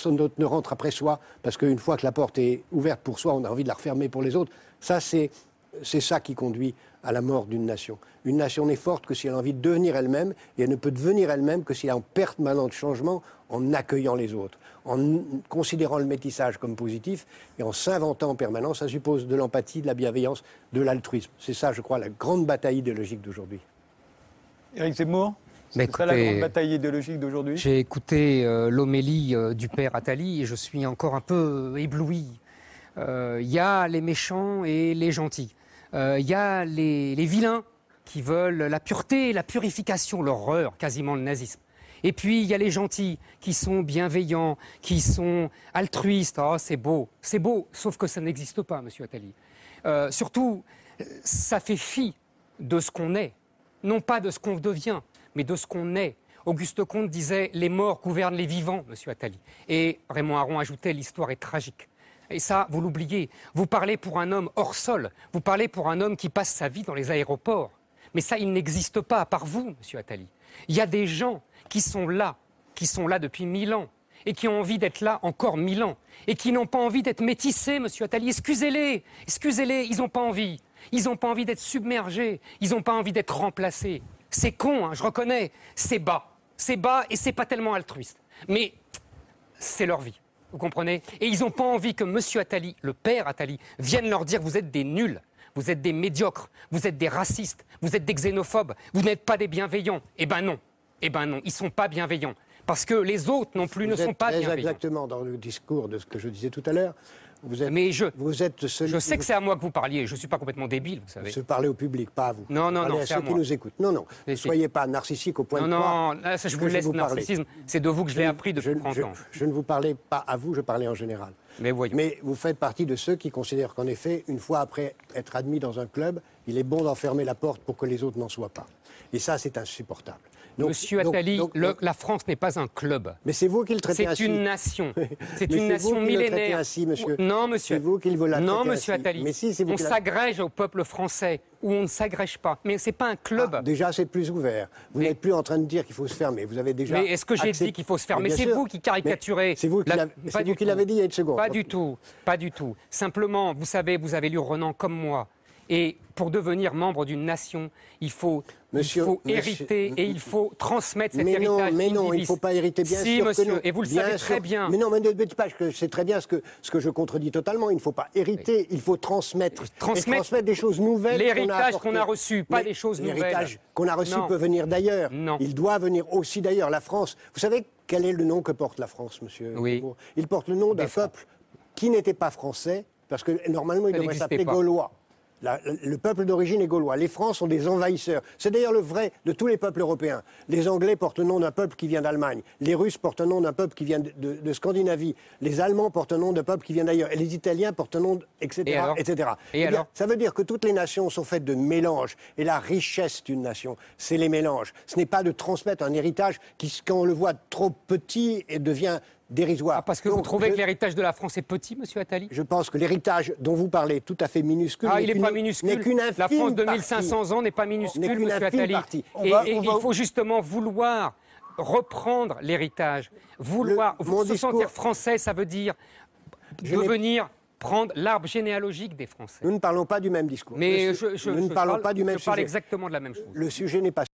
personne d'autre ne rentre après soi, parce qu'une fois que la porte est ouverte pour soi, on a envie de la refermer pour les autres. Ça, c'est c'est ça qui conduit à la mort d'une nation. Une nation n'est forte que si elle a envie de devenir elle-même, et elle ne peut devenir elle-même que si elle est en permanent de changement en accueillant les autres, en considérant le métissage comme positif et en s'inventant en permanence. Ça suppose de l'empathie, de la bienveillance, de l'altruisme. C'est ça, je crois, la grande bataille idéologique d'aujourd'hui. Éric Zemmour? C'est ça la grande bataille idéologique d'aujourd'hui? J'ai écouté euh, l'homélie euh, du père Attali et je suis encore un peu ébloui. Euh, Il y a les méchants et les gentils. Euh, Il y a les, les vilains qui veulent la pureté, la purification, l'horreur, quasiment le nazisme. Et puis il y a les gentils qui sont bienveillants, qui sont altruistes. Oh, c'est beau, c'est beau, sauf que ça n'existe pas, monsieur Attali. Euh, surtout, euh, ça fait fi de ce qu'on est, non pas de ce qu'on devient, mais de ce qu'on est. Auguste Comte disait Les morts gouvernent les vivants, monsieur Attali. Et Raymond Aron ajoutait L'histoire est tragique. Et ça, vous l'oubliez. Vous parlez pour un homme hors sol. Vous parlez pour un homme qui passe sa vie dans les aéroports. Mais ça, il n'existe pas, à part vous, monsieur Attali. Il y a des gens qui sont là, qui sont là depuis mille ans, et qui ont envie d'être là encore mille ans, et qui n'ont pas envie d'être métissés, monsieur Attali. Excusez-les, excusez-les, ils n'ont pas envie. Ils n'ont pas envie d'être submergés, ils n'ont pas envie d'être remplacés. C'est con, hein, je reconnais, c'est bas. C'est bas et c'est pas tellement altruiste. Mais c'est leur vie. Vous comprenez? Et ils n'ont pas envie que Monsieur Attali, le père Attali, vienne leur dire vous êtes des nuls, vous êtes des médiocres, vous êtes des racistes, vous êtes des xénophobes, vous n'êtes pas des bienveillants. Eh ben non. Eh ben non, ils sont pas bienveillants. Parce que les autres non plus Vous ne sont pas très bienveillants. exactement dans le discours de ce que je disais tout à l'heure. Vous êtes, Mais je, vous êtes celui je sais que c'est à moi que vous parliez. Je ne suis pas complètement débile, vous savez. se parler au public, pas à vous. Non, non, non, à ceux à qui moi. nous écoutent. Non, non. Ne soyez pas narcissique au point Non, de non, là, ça, je vous laisse vous narcissisme. C'est de vous que je l'ai appris depuis je, 30 je- ans. je ne vous parlais pas à vous, je parlais en général. Mais voyons. Mais vous faites partie de ceux qui considèrent qu'en effet, une fois après être admis dans un club, il est bon d'enfermer la porte pour que les autres n'en soient pas. Et ça, c'est insupportable. Donc- Monsieur Attali, donc- le- la France n'est pas un club. mais c'est vous qui le traitez C'est ainsi. une nation. C'est une vous nation le traitez millénaire. ainsi, monsieur. Non, monsieur. C'est vous qui vous la Non, monsieur ainsi. Attali. Mais si, c'est vous on la- s'agrège au peuple français ou on ne s'agrège pas. Mais c'est pas un club. Ah, déjà, c'est plus ouvert. Vous Mais- n'êtes plus en train de dire qu'il faut se fermer. Vous avez déjà. Mais est-ce que j'ai accepté- dit qu'il faut se fermer C'est vous qui caricaturez. C'est vous qui c'est vous l'avez dit il y a une seconde. Pas du tout, pas du tout. Simplement, vous savez, vous avez lu Renan comme moi. Et pour devenir membre d'une nation, il faut, Monsieur- il faut monsieur- hériter et il faut transmettre cet Mais non, héritage. mais non, il ne faut pas hériter bien si, sûr monsieur, que non. et vous le savez très bien. Mais non, mais ne dites pas que c'est très bien ce que, ce que je contredis totalement. Il ne faut pas hériter, il faut transmettre. Transmettre- Et transmettre des choses nouvelles. L'héritage qu'on a reçu, pas Mais des choses nouvelles. L'héritage qu'on a reçu Non. peut venir d'ailleurs. Non. Il doit venir aussi d'ailleurs. La France, vous savez quel est le nom que porte la France, monsieur Oui. Il porte le nom d'un peuple qui n'était pas français, parce que normalement il devrait s'appeler. Gaulois. La- le peuple d'origine est gaulois. Les Francs sont des envahisseurs. C'est d'ailleurs le vrai de tous les peuples européens. Les Anglais portent le nom d'un peuple qui vient d'Allemagne. Les Russes portent le nom d'un peuple qui vient de, de- de Scandinavie. Les Allemands portent le nom d'un peuple qui vient d'ailleurs. Et les Italiens portent le nom, de- etc. Et alors etc. Et Eh bien, alors ça veut dire que toutes les nations sont faites de mélanges. Et la richesse d'une nation, c'est les mélanges. Ce n'est pas de transmettre un héritage qui, quand on le voit trop petit, et devient dérisoire. Ah, parce que vous Donc, trouvez je- que l'héritage de la France est petit, monsieur Attali? Je pense que l'héritage dont vous parlez, tout à fait minuscule, Ah, n'est il n'est qu'une- pas minuscule. qu'une La France de partie. 1500 ans n'est pas minuscule, monsieur Attali. Et, va- et on il faut justement vouloir reprendre l'héritage. Vouloir Le- se discours- sentir français, ça veut dire Je devenir prendre l'arbre généalogique des Français. Nous ne parlons pas du même discours. Mais Le- je, je- nous ne parlons parle, pas du même je parle exactement de la même chose. Le sujet n'est pas